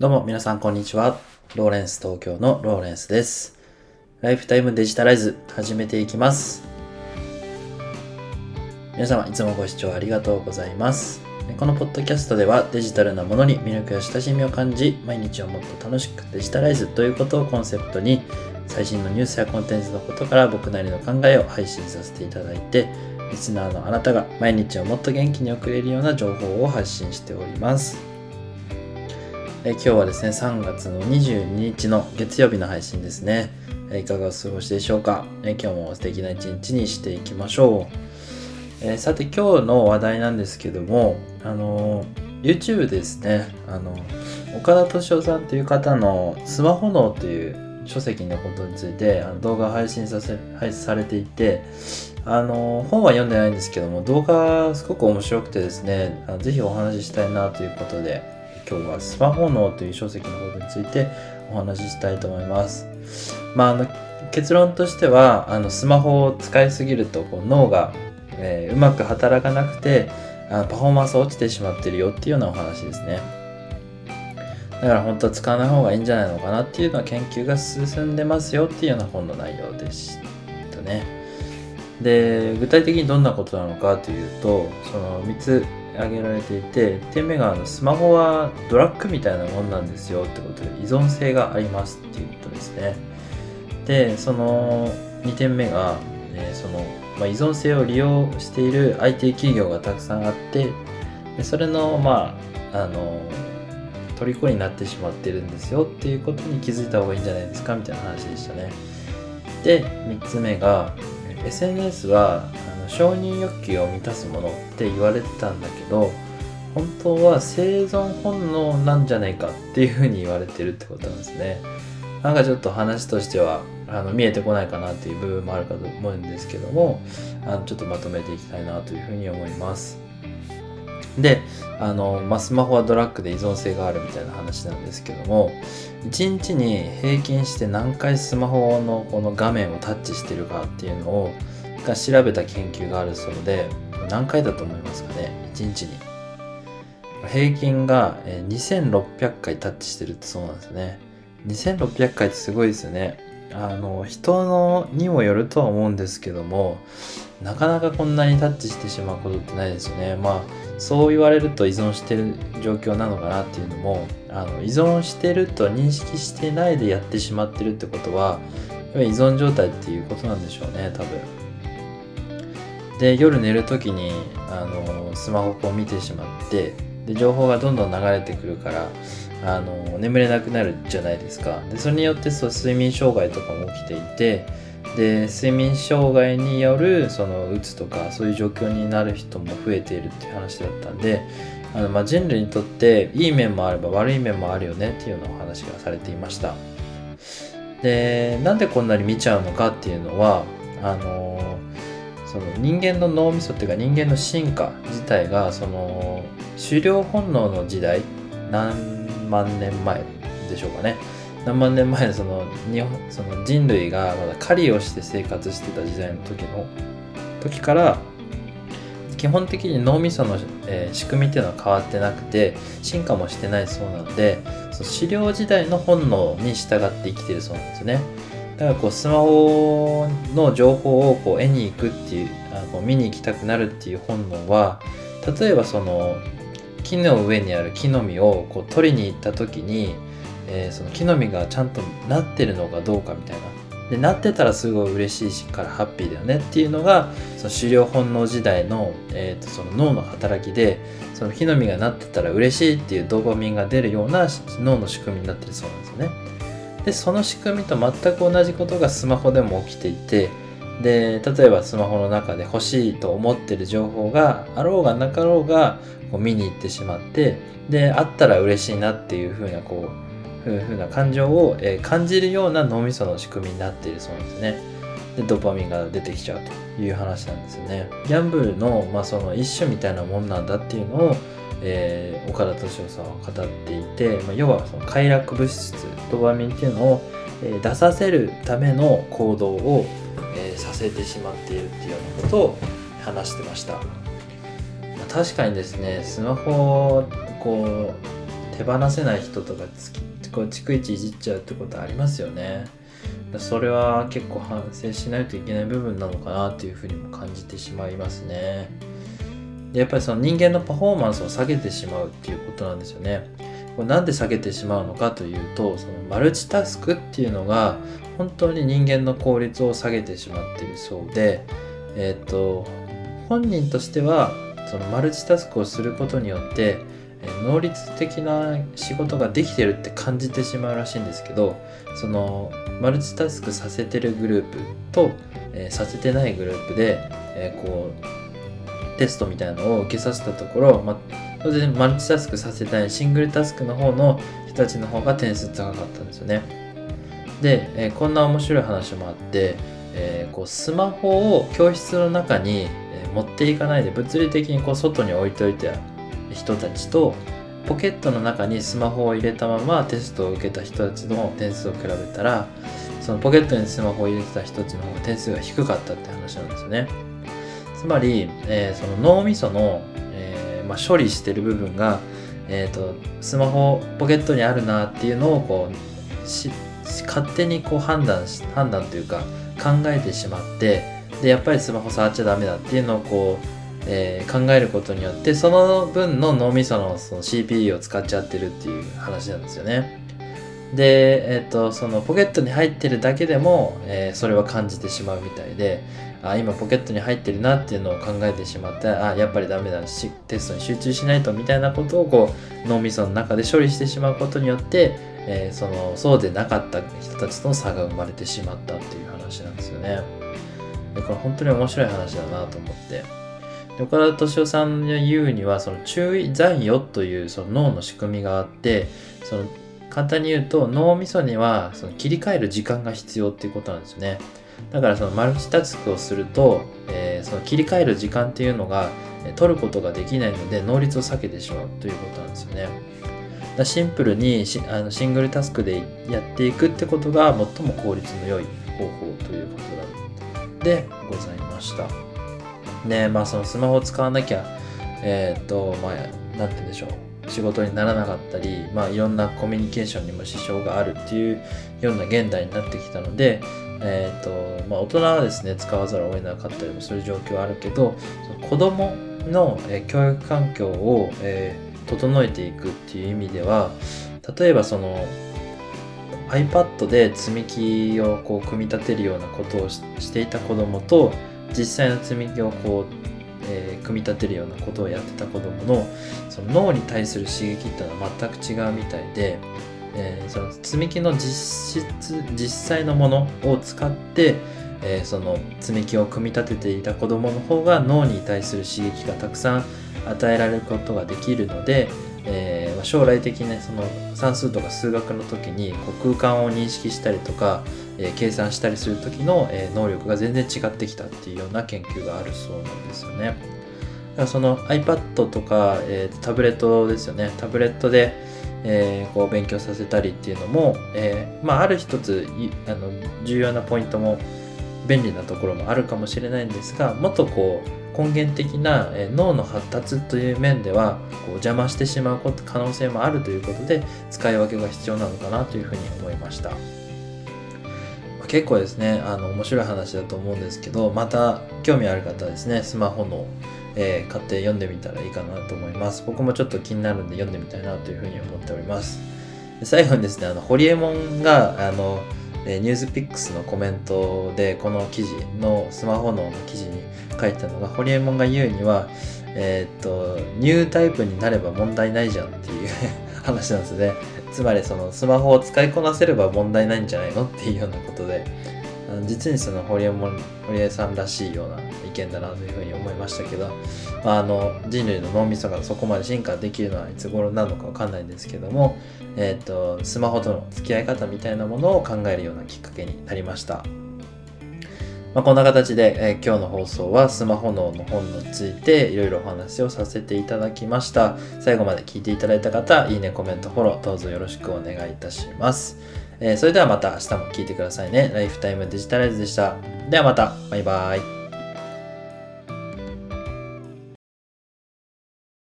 どうも皆さんこんにちは。ローレンス東京のローレンスです。ライフタイムデジタライズ始めていきます。皆様いつもご視聴ありがとうございます。このポッドキャストではデジタルなものに魅力や親しみを感じ、毎日をもっと楽しくデジタライズということをコンセプトに、最新のニュースやコンテンツのことから僕なりの考えを配信させていただいて、リスナーのあなたが毎日をもっと元気に送れるような情報を発信しております。え今日はですね、3月の22日の月曜日の配信ですね。いかがお過ごしでしょうか、今日も素敵な一日にしていきましょう。えさて今日の話題なんですけども、あの YouTube ですね、あの岡田敏夫さんという方のスマホ脳という書籍のことについてあの動画配信させ配信されていて、あの本は読んでないんですけども動画すごく面白くてですねあのぜひお話ししたいなということで今日はスマホ脳という書籍のことについてお話ししたいと思います。まあ、あの結論としてはあのスマホを使いすぎるとこう脳が、えーうまく働かなくてあのパフォーマンス落ちてしまってるよっていうようなお話ですね。だから本当は使わない方がいいんじゃないのかなっていうのは研究が進んでますよっていうような本の内容でしたね。で具体的にどんなことなのかというとその3つ挙げられていて1点目があのスマホはドラッグみたいなもんなんですよってことで依存性がありますっていうことですね。でその2点目が、えーそのまあ、依存性を利用している IT 企業がたくさんあってでそれのまああの虜になってしまってるんですよっていうことに気づいた方がいいんじゃないですかみたいな話でしたね。で3つ目が SNS は承認欲求を満たすものって言われてたんだけど本当は生存本能なんじゃないかっていうふうに言われてるってことなんですね。なんかちょっと話としてはあの見えてこないかなっていう部分もあるかと思うんですけどもあのちょっとまとめていきたいなというふうに思います。であの、まあ、スマホはドラッグで依存性があるみたいな話なんですけども1日に平均して何回スマホのこの画面をタッチしてるかっていうのをが調べた研究があるそうで何回だと思いますかね？1日に。平均がえ2600回タッチしてるってそうなんですね。2600回ってすごいですよね。あの人のにもよるとは思うんですけどもなかなかこんなにタッチしてしまうことってないですよね。まあそう言われると依存してる状況なのかなっていうのもあの依存してると認識してないでやってしまってるってことはやっぱ依存状態っていうことなんでしょうね多分。で夜寝る時にあのスマホを見てしまってで情報がどんどん流れてくるからあの眠れなくなるじゃないですか。でそれによってそう睡眠障害とかも起きていてで睡眠障害によるそのうつとかそういう状況になる人も増えているっていう話だったんであの、まあ、人類にとっていい面もあれば悪い面もあるよねっていうようなお話がされていました。でなんでこんなに見ちゃうのかっていうのはあのその人間の脳みそっていうか人間の進化自体がその狩猟本能の時代何万年前でしょうかね。何万年前のその日本その人類がまだ狩りをして生活してた時代の時の時から基本的に脳みその、えー仕組みっていうのは変わってなくて進化もしてないそうなのでその狩猟時代の本能に従って生きてるそうなんですね。だからこうスマホの情報をこう絵に行くっていうあこう見に行きたくなるっていう本能は例えばその木の上にある木の実をこう取りに行った時に、えーその木の実がちゃんとなってるのかどうかみたいなでなってたらすごい嬉しいからハッピーだよねっていうのがその狩猟本能時代の,、えーとその脳の働きでその木の実がなってたら嬉しいっていうドーパミンが出るような脳の仕組みになってるそうなんですよね。でその仕組みと全く同じことがスマホでも起きていてで例えばスマホの中で欲しいと思ってる情報があろうがなかろうがこう見に行ってしまってであったら嬉しいなっていう風なこうふうな感情を、感じるような脳みその仕組みになっているそうなんですね。でドパミンが出てきちゃうという話なんですよね。ギャンブルの,、まあその一種みたいなもんなんだっていうのを、えー岡田敏夫さんは語っていて、まあ、要はその快楽物質ドパミンっていうのを、えー出させるための行動を、えーさせてしまっているっていうようなことを話してました。まあ確かにですねスマホをこう手放せない人とかこう逐一いじっちゃうってことありますよねそれは結構反省しないといけない部分なのかなっていうふうにも感じてしまいますね。やっぱりその人間のパフォーマンスを下げてしまうっていうことなんですよね。これなんで下げてしまうのかというとそのマルチタスクっていうのが本当に人間の効率を下げてしまっているそうでえっ、ー、と本人としてはそのマルチタスクをすることによって能率的な仕事ができてるって感じてしまうらしいんですけどそのマルチタスクさせてるグループと、えー、させてないグループで、えー、こうテストみたいなのを受けさせたところ、ま、当然マルチタスクさせたいシングルタスクの方の人たちの方が点数高かったんですよね。で、えー、こんな面白い話もあって、え、こうスマホを教室の中に、持っていかないで物理的にこう外に置いといて人たちとポケットの中にスマホを入れたままテストを受けた人たちの点数を比べたらそのポケットにスマホを入れてた人たちの方が点数が低かったって話なんですよね。つまり、えー、その脳みその、えー、まあ、処理してる部分が、えーと、スマホポケットにあるなっていうのをこうし勝手にこう判断し判断というか考えてしまってでやっぱりスマホ触っちゃダメだっていうのをこうえー、考えることによってその分の脳みそのその CPU を使っちゃってるっていう話なんですよね。で、えっ、ー、とそのポケットに入ってるだけでも、えー、それは感じてしまうみたいであ今ポケットに入ってるなっていうのを考えてしまってあやっぱりダメだしテストに集中しないとみたいなことをこう脳みその中で処理してしまうことによって、えー、そのそうでなかった人たちとの差が生まれてしまったっていう話なんですよね。だから本当に面白い話だなと思って。岡田敏夫さんの言うにはその注意残余というその脳の仕組みがあってその簡単に言うと脳みそにはその切り替える時間が必要っていうことなんですね。だからそのマルチタスクをすると、えー、その切り替える時間っていうのが取ることができないので能率を避けてしまうということなんですよね。だシンプルにシあのシングルタスクでやっていくってことが最も効率の良い方法ということでございました。ねまあそのスマホを使わなきゃえっ、とまあ何て言うんでしょう。仕事にならなかったりまあいろんなコミュニケーションにも支障があるっていうような現代になってきたのでえっ、とまあ大人はですね使わざるを得なかったりもする状況はあるけどその子供の、え教育環境を、え、整えていくっていう意味では例えばその iPad で積み木をこう組み立てるようなことをしていた子供と実際の積み木をこう、えー、組み立てるようなことをやってた子供のその脳に対する刺激っていうのは全く違うみたいで、えー、その積み木の実質実際のものを使って、えー、その積み木を組み立てていた子供の方が脳に対する刺激がたくさん与えられることができるので、えー、将来的に、ね、その算数とか数学の時にこう空間を認識したりとか、え、計算したりする時の、え、能力が全然違ってきたっていうような研究があるそうなんですよね。だからその iPad とか、えー、タブレットですよね。タブレットで、えー、こう勉強させたりっていうのも、えー、まあ、ある一つあの重要なポイントも便利なところもあるかもしれないんですがもっとこう根源的な、え脳の発達という面ではこう邪魔してしまうこと可能性もあるということで使い分けが必要なのかなというふうに思いました。結構ですねあの面白い話だと思うんですけどまた興味ある方はですねスマホの、えー、買って読んでみたらいいかなと思います。僕もちょっと気になるんで読んでみたいなというふうに思っております。最後にですねあのホリエモンがあのニュースピックスのコメントでこの記事のスマホの記事に書いたのがホリエモンが言うにはえー、っとニュータイプになれば問題ないじゃんっていう 話なんですね。つまりそのスマホを使いこなせれば問題ないんじゃないのっていうようなことで実にその堀江も堀江さんらしいような意見だなというふうに思いましたけど、まあ、あの人類の脳みそがそこまで進化できるのはいつ頃なのか分かんないんですけども、えー、とスマホとの付き合い方みたいなものを考えるようなきっかけになりました。まあ、こんな形で、えー、今日の放送はスマホ脳の本についていろいろお話をさせていただきました。最後まで聞いていただいた方、いいね、コメント、フォロー、どうぞよろしくお願いいたします。えー、それではまた明日も聞いてくださいね。ライフタイムデジタライズでした。ではまた、バイバイ。